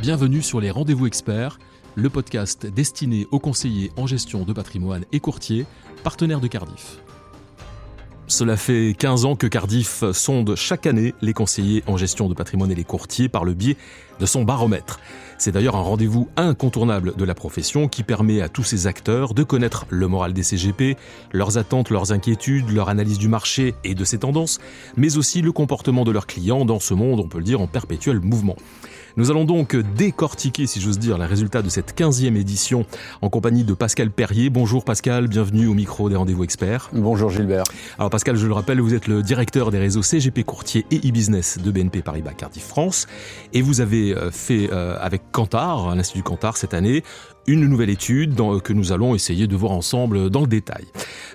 Bienvenue sur les Rendez-vous Experts, le podcast destiné aux conseillers en gestion de patrimoine et courtiers, partenaires de Cardiff. Cela fait 15 ans que Cardiff sonde chaque année les conseillers en gestion de patrimoine et les courtiers par le biais de son baromètre. C'est d'ailleurs un rendez-vous incontournable de la profession qui permet à tous ces acteurs de connaître le moral des CGP, leurs attentes, leurs inquiétudes, leur analyse du marché et de ses tendances, mais aussi le comportement de leurs clients dans ce monde, on peut le dire, en perpétuel mouvement. Nous allons donc décortiquer, si j'ose dire, les résultats de cette 15e édition en compagnie de Pascal Perrier. Bonjour Pascal, bienvenue au micro des rendez-vous experts. Bonjour Gilbert. Alors Pascal, je le rappelle, vous êtes le directeur des réseaux CGP Courtier et e-business de BNP Paribas Cardiff France et vous avez euh, fait euh, avec Kantar, l'Institut Kantar cette année, une nouvelle étude que nous allons essayer de voir ensemble dans le détail.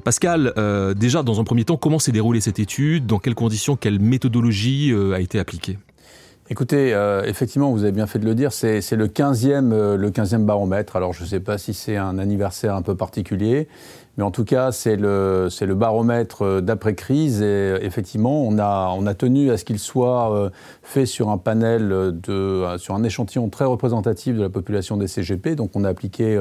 Pascal, euh, déjà dans un premier temps, comment s'est déroulée cette étude? Dans quelles conditions, quelle méthodologie a été appliquée? Écoutez, euh, effectivement, vous avez bien fait de le dire, c'est le 15e, euh, le 15e baromètre. Alors, je ne sais pas si c'est un anniversaire un peu particulier, mais en tout cas, c'est le, le baromètre euh, d'après-crise. Et effectivement, on a, on a tenu à ce qu'il soit fait sur un panel, de, sur un échantillon très représentatif de la population des CGP. Donc, on a appliqué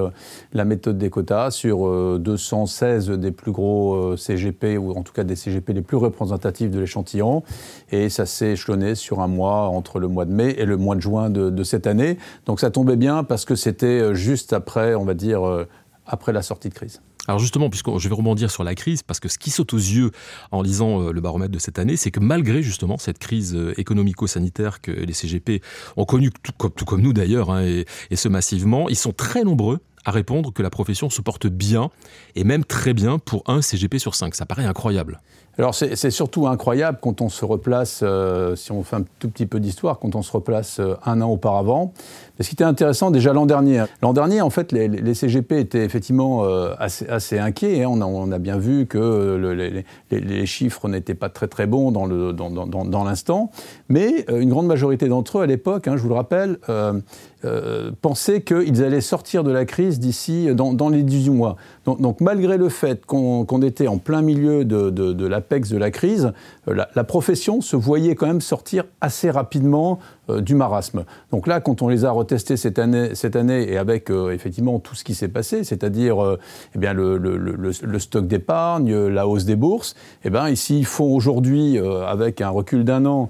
la méthode des quotas sur 216 des plus gros CGP, ou en tout cas des CGP les plus représentatifs de l'échantillon. Et ça s'est échelonné sur un mois, entre le mois de mai et le mois de juin de, cette année. Donc, ça tombait bien parce que c'était juste après, on va dire, après la sortie de crise. Alors justement, puisque je vais rebondir sur la crise, parce que ce qui saute aux yeux en lisant euh, le baromètre de cette année, c'est que malgré justement cette crise euh, économico-sanitaire que les CGP ont connue, tout comme, nous d'ailleurs, hein, et ce massivement, ils sont très nombreux à répondre que la profession se porte bien, et même très bien pour un CGP sur cinq. Ça paraît incroyable. Alors c'est surtout incroyable quand on se replace, euh, si on fait un tout petit peu d'histoire, quand on se replace un an auparavant. Ce qui était intéressant déjà l'an dernier. L'an dernier, en fait, les, CGP étaient effectivement euh, assez, inquiets. Hein. On, a, bien vu que les, chiffres n'étaient pas très très bons dans l'instant. Mais euh, une grande majorité d'entre eux, à l'époque, hein, je vous le rappelle, euh, pensaient qu'ils allaient sortir de la crise d'ici dans, les 18 mois. Donc, malgré le fait qu'on était en plein milieu de, l'apex de la crise, la, la profession se voyait quand même sortir assez rapidement euh, du marasme. Donc là, quand on les a retestés cette année, cette année et avec euh, effectivement tout ce qui s'est passé, c'est-à-dire euh, eh bien le, stock d'épargne, la hausse des bourses, eh bien ici ils font aujourd'hui, avec un recul d'un an,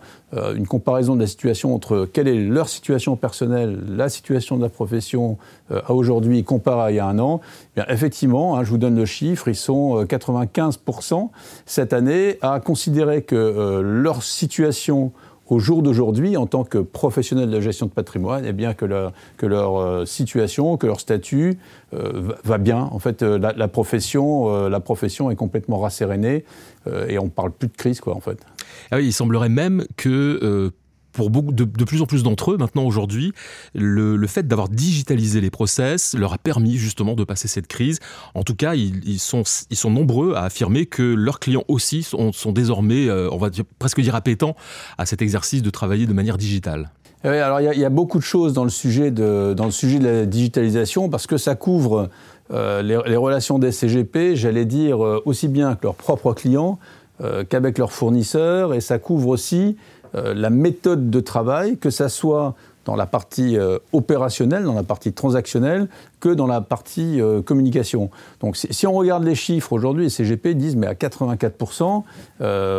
une comparaison de la situation entre quelle est leur situation personnelle, la situation de la profession à aujourd'hui comparée à il y a un an. Eh bien, effectivement, hein, je vous donne le chiffre, ils sont 95% cette année à considérer que leur situation au jour d'aujourd'hui, en tant que professionnels de la gestion de patrimoine, eh bien que, que leur euh, situation, que leur statut euh, va bien. En fait, euh, la, profession, la profession est complètement rassérénée et on ne parle plus de crise, quoi, en fait. Ah oui, il semblerait même que pour beaucoup, de, plus en plus d'entre eux maintenant aujourd'hui, le, fait d'avoir digitalisé les process leur a permis justement de passer cette crise. En tout cas, ils, sont, nombreux à affirmer que leurs clients aussi sont, désormais, euh, on va presque dire appétents à cet exercice de travailler de manière digitale. Oui, alors il y, a beaucoup de choses dans le sujet de, dans le sujet de la digitalisation parce que ça couvre euh, les, relations des CGP, j'allais dire, euh, aussi bien avec leurs propres clients qu'avec leurs fournisseurs et ça couvre aussi la méthode de travail, que ça soit dans la partie euh, opérationnelle, dans la partie transactionnelle, que dans la partie euh, communication. Donc si, on regarde les chiffres aujourd'hui, les CGP disent mais à 84%,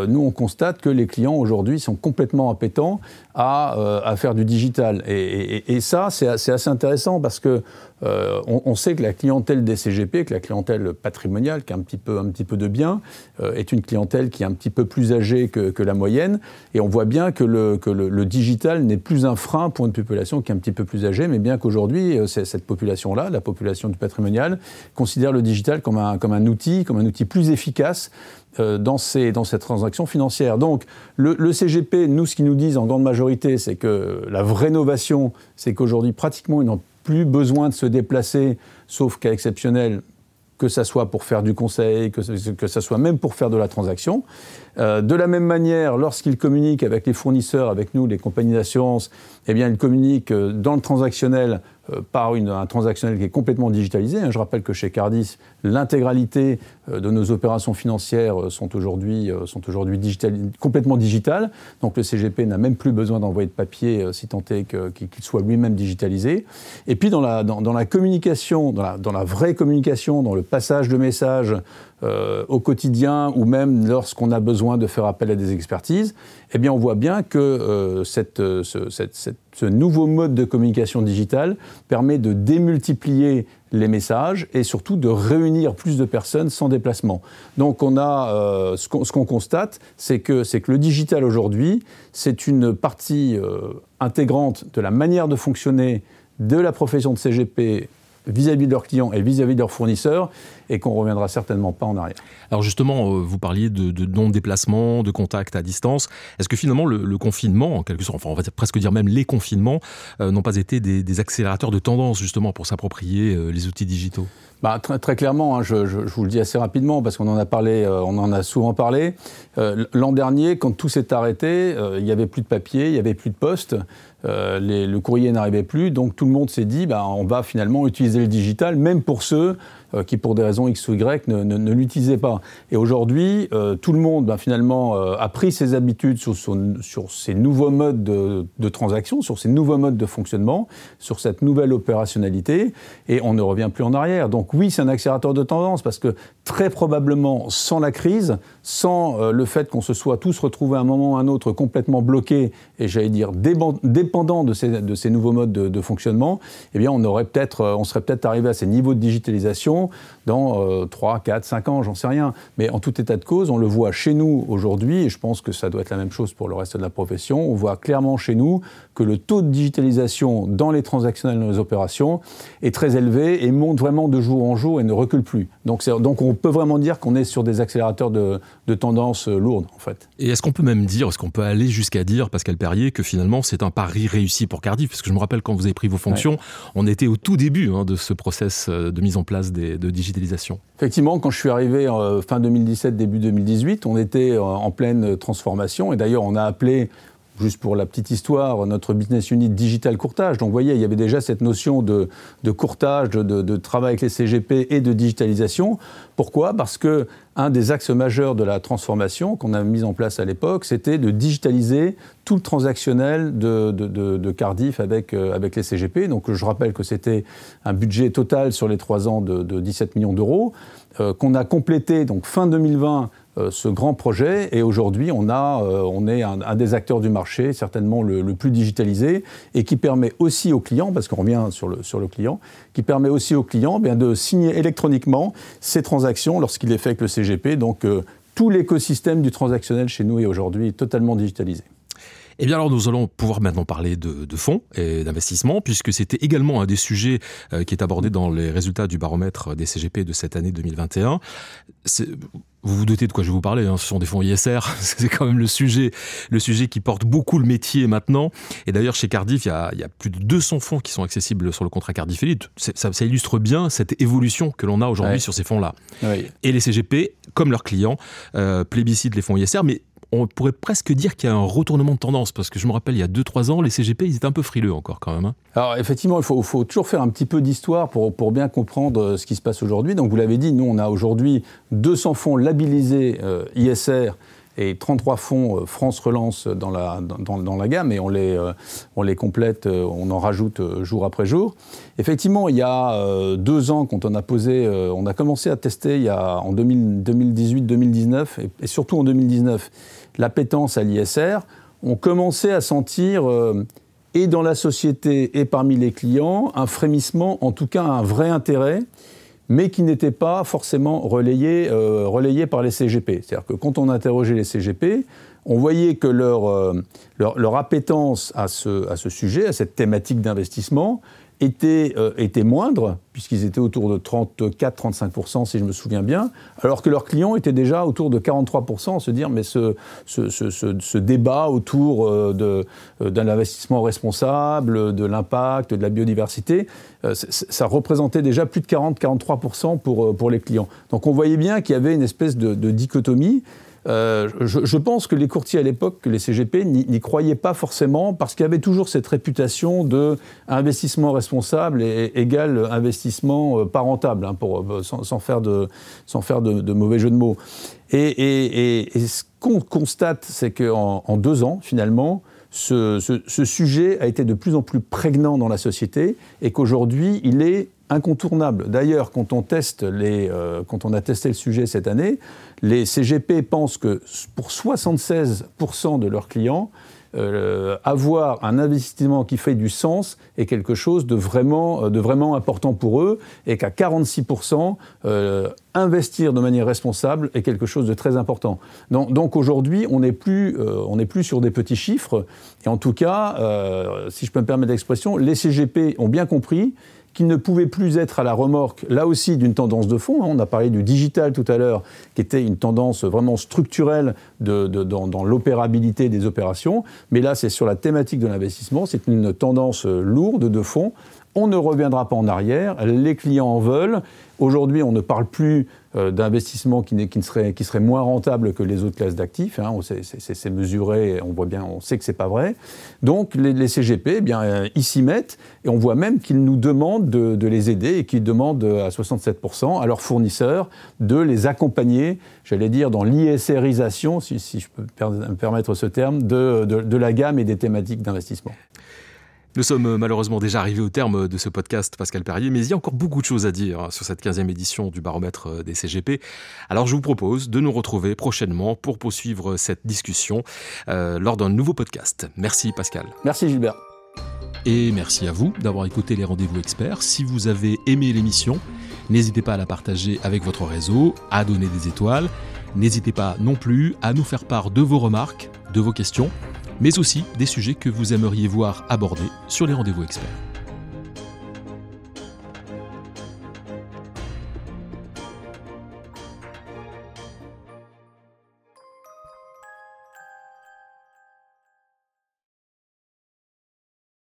nous on constate que les clients aujourd'hui sont complètement appétents à, à, faire du digital. Et, et ça, c'est assez intéressant parce que euh, on, sait que la clientèle des CGP, que la clientèle patrimoniale, qui a un petit peu, un petit peu de biens, euh, est une clientèle qui est un petit peu plus âgée que, la moyenne. Et on voit bien que le, digital n'est plus un frein pour une population qui est un petit peu plus âgée, mais bien qu'aujourd'hui, euh, cette population-là, la population du patrimonial, considère le digital comme un, comme un outil, comme un outil plus efficace dans, ces, dans cette transaction financière. Donc le, le, CGP, nous, ce qu'ils nous disent en grande majorité, c'est que la vraie innovation, c'est qu'aujourd'hui, pratiquement, n'ont plus besoin de se déplacer, sauf cas exceptionnel, que ce soit pour faire du conseil, que ce, que soit même pour faire de la transaction. Euh, de la même manière, lorsqu'ils communiquent avec les fournisseurs, avec nous, les compagnies d'assurance, eh bien, ils communiquent euh, dans le transactionnel euh, par un transactionnel qui est complètement digitalisé. Hein. Je rappelle que chez Cardis, l'intégralité euh, de nos opérations financières sont aujourd'hui sont aujourd'hui complètement digitales. Donc le CGP n'a même plus besoin d'envoyer de papier si tant est qu'il soit lui-même digitalisé. Et puis dans la, dans, la communication, dans la, vraie communication, dans le passage de messages au quotidien ou même lorsqu'on a besoin de faire appel à des expertises, eh bien on voit bien que cette, ce, cette, cette ce nouveau mode de communication digitale permet de démultiplier les messages et surtout de réunir plus de personnes sans déplacement. Donc on a euh, ce qu'on constate, c'est que, le digital aujourd'hui, c'est une partie euh, intégrante de la manière de fonctionner de la profession de CGP vis-à-vis de leurs clients et vis-à-vis de leurs fournisseurs, et qu'on ne reviendra certainement pas en arrière. Alors justement, euh, vous parliez de, non-déplacement, de contact à distance. Est-ce que finalement le, confinement, en quelque sorte, enfin on va presque dire même les confinements, euh, n'ont pas été des, accélérateurs de tendance justement pour s'approprier euh, les outils digitaux? Bah, très, très, clairement, hein, je, je, vous le dis assez rapidement parce qu'on en a parlé, on en a souvent parlé. L'an dernier, quand tout s'est arrêté, il n'y avait plus de papier, il n'y avait plus de poste. Euh, le courrier n'arrivait plus, donc tout le monde s'est dit, bah, on va finalement utiliser le digital, même pour ceux euh, qui, pour des raisons X ou Y, ne, ne, pas. Et aujourd'hui, euh, tout le monde, bah, finalement, a pris ses habitudes sur, ces nouveaux modes de, de, transaction, sur ces nouveaux modes de fonctionnement, sur cette nouvelle opérationnalité, et on ne revient plus en arrière. Donc oui, c'est un accélérateur de tendance, parce que très probablement, sans la crise, sans le fait qu'on se soit tous retrouvés à un moment ou à un autre complètement bloqués, et j'allais dire dépendants de ces, de nouveaux modes de, fonctionnement, eh bien, on, aurait peut-être, euh, on serait peut-être arrivé à ces niveaux de digitalisation dans 3, 4, 5 ans, j'en sais rien. Mais en tout état de cause, on le voit chez nous aujourd'hui, et je pense que ça doit être la même chose pour le reste de la profession, on voit clairement chez nous que le taux de digitalisation dans les transactionnels, dans les opérations, est très élevé et monte vraiment de jour en jour et ne recule plus. Donc, donc on peut vraiment dire qu'on est sur des accélérateurs de, de tendance lourde, en fait. Et est-ce qu'on peut même dire, est-ce qu'on peut aller jusqu'à dire, Pascal Perrier, que finalement c'est un pari réussi pour Cardiff? Parce que je me rappelle quand vous avez pris vos fonctions, on était au tout début hein, de ce process euh, de mise en place des, de digitalisation. Effectivement, quand je suis arrivé euh, fin 2017, début 2018, on était en pleine transformation et d'ailleurs on a appelé juste pour la petite histoire, notre business unit digital courtage. Donc vous voyez, il y avait déjà cette notion de, courtage, de, travail avec les CGP et de digitalisation. Pourquoi? Parce que un des axes majeurs de la transformation qu'on a mis en place à l'époque, c'était de digitaliser tout le transactionnel de, Cardiff avec, euh, avec les CGP. Donc je rappelle que c'était un budget total sur les trois ans de, 17 millions d'euros, euh, qu'on a complété donc fin 2020 euh, ce grand projet. Et aujourd'hui, on, a, euh, on est un, des acteurs du marché, certainement le, plus digitalisé, et qui permet aussi aux clients, parce qu'on revient sur le, sur le client, qui permet aussi aux clients bien, de signer électroniquement ces transactions lorsqu'il est fait avec le CGP. Donc euh, tout l'écosystème du transactionnel chez nous est aujourd'hui totalement digitalisé. Eh bien alors nous allons pouvoir maintenant parler de, de fonds et d'investissement, puisque c'était également un des sujets qui est abordé dans les résultats du baromètre des CGP de cette année 2021. Vous vous doutez de quoi je vais vous parler, hein. ce sont des fonds ISR, c'est quand même le sujet, le sujet qui porte beaucoup le métier maintenant. Et d'ailleurs, chez Cardiff, il y, a, il y, a, plus de 200 fonds qui sont accessibles sur le contrat Cardiff Elite. Ça, ça, illustre bien cette évolution que l'on a aujourd'hui sur ces fonds-là. Et les CGP, comme leurs clients, euh, plébiscitent les fonds ISR, mais on pourrait presque dire qu'il y a un retournement de tendance, parce que je me rappelle, il y a 2-3 ans, les CGP, ils étaient un peu frileux encore quand même. Hein. Alors effectivement, il faut, toujours faire un petit peu d'histoire pour, pour, bien comprendre euh, ce qui se passe aujourd'hui. Donc vous l'avez dit, nous, on a aujourd'hui 200 fonds labellisés euh, ISR et 33 fonds euh, France Relance dans la, dans, dans, la gamme, et on les, on les complète, on en rajoute jour après jour. Effectivement, il y a deux ans, quand on a posé, on a commencé à tester il y a, en 2018-2019, et, et, surtout en 2019, l'appétence à l'ISR, on commençait à sentir, euh, et dans la société et parmi les clients, un frémissement, en tout cas un vrai intérêt, mais qui n'était pas forcément relayé, euh, relayé par les CGP. C'est-à-dire que quand on interrogeait les CGP, on voyait que leur, euh, leur, leur, appétence à ce, à ce sujet, à cette thématique d'investissement, était, euh, était moindre, puisqu'ils étaient autour de 34-35%, si je me souviens bien, alors que leurs clients étaient déjà autour de 43%, se dire, mais ce, ce, ce, ce débat autour euh, de, euh, d'un investissement responsable, de l'impact, de la biodiversité, ça représentait déjà plus de 40-43% pour, pour les clients. Donc on voyait bien qu'il y avait une espèce de dichotomie euh, je, pense que les courtiers à l'époque, que les CGP, n'y croyaient pas forcément parce qu'il y avait toujours cette réputation de investissement responsable et égal investissement euh, pas rentable, hein, euh, sans, faire, de, mauvais jeu de mots. Et, ce qu'on constate, c'est qu'en en deux ans, finalement, ce, sujet a été de plus en plus prégnant dans la société et qu'aujourd'hui, il est incontournable. D'ailleurs, quand, on teste les, euh, quand on a testé le sujet cette année, les CGP pensent que pour 76% de leurs clients, euh, avoir un investissement qui fait du sens est quelque chose de vraiment, euh, de vraiment important pour eux et qu'à 46%, investir de manière responsable est quelque chose de très important. Donc, aujourd'hui, on n'est plus, on plus sur des petits chiffres. Et en tout cas, si je peux me permettre l'expression, les CGP ont bien compris qui ne pouvait plus être à la remorque, là aussi, d'une tendance de fond. On a parlé du digital tout à l'heure, qui était une tendance vraiment structurelle de, dans, l'opérabilité des opérations. Mais là, c'est sur la thématique de l'investissement. C'est une tendance lourde de fond. On ne reviendra pas en arrière. Les clients en veulent. Aujourd'hui, on ne parle plus euh, d'investissement qui, qui, serait, moins rentable que les autres classes d'actifs. Hein. C'est mesuré, on voit bien, on sait que c'est pas vrai. Donc les, CGP, eh bien, euh, ils s'y mettent et on voit même qu'ils nous demandent de, les aider et qu'ils demandent à 67% à leurs fournisseurs de les accompagner, j'allais dire, dans l'ISRisation, si, je peux me permettre ce terme, de la gamme et des thématiques d'investissement. Nous sommes malheureusement déjà arrivés au terme de ce podcast, Pascal Perrier, mais il y a encore beaucoup de choses à dire sur cette 15e édition du baromètre des CGP. Alors je vous propose de nous retrouver prochainement pour poursuivre cette discussion euh, lors d'un nouveau podcast. Merci Pascal. Merci Gilbert. Et merci à vous d'avoir écouté les rendez-vous experts. Si vous avez aimé l'émission, n'hésitez pas à la partager avec votre réseau, à donner des étoiles. N'hésitez pas non plus à nous faire part de vos remarques, de vos questions mais aussi des sujets que vous aimeriez voir abordés sur les rendez-vous experts.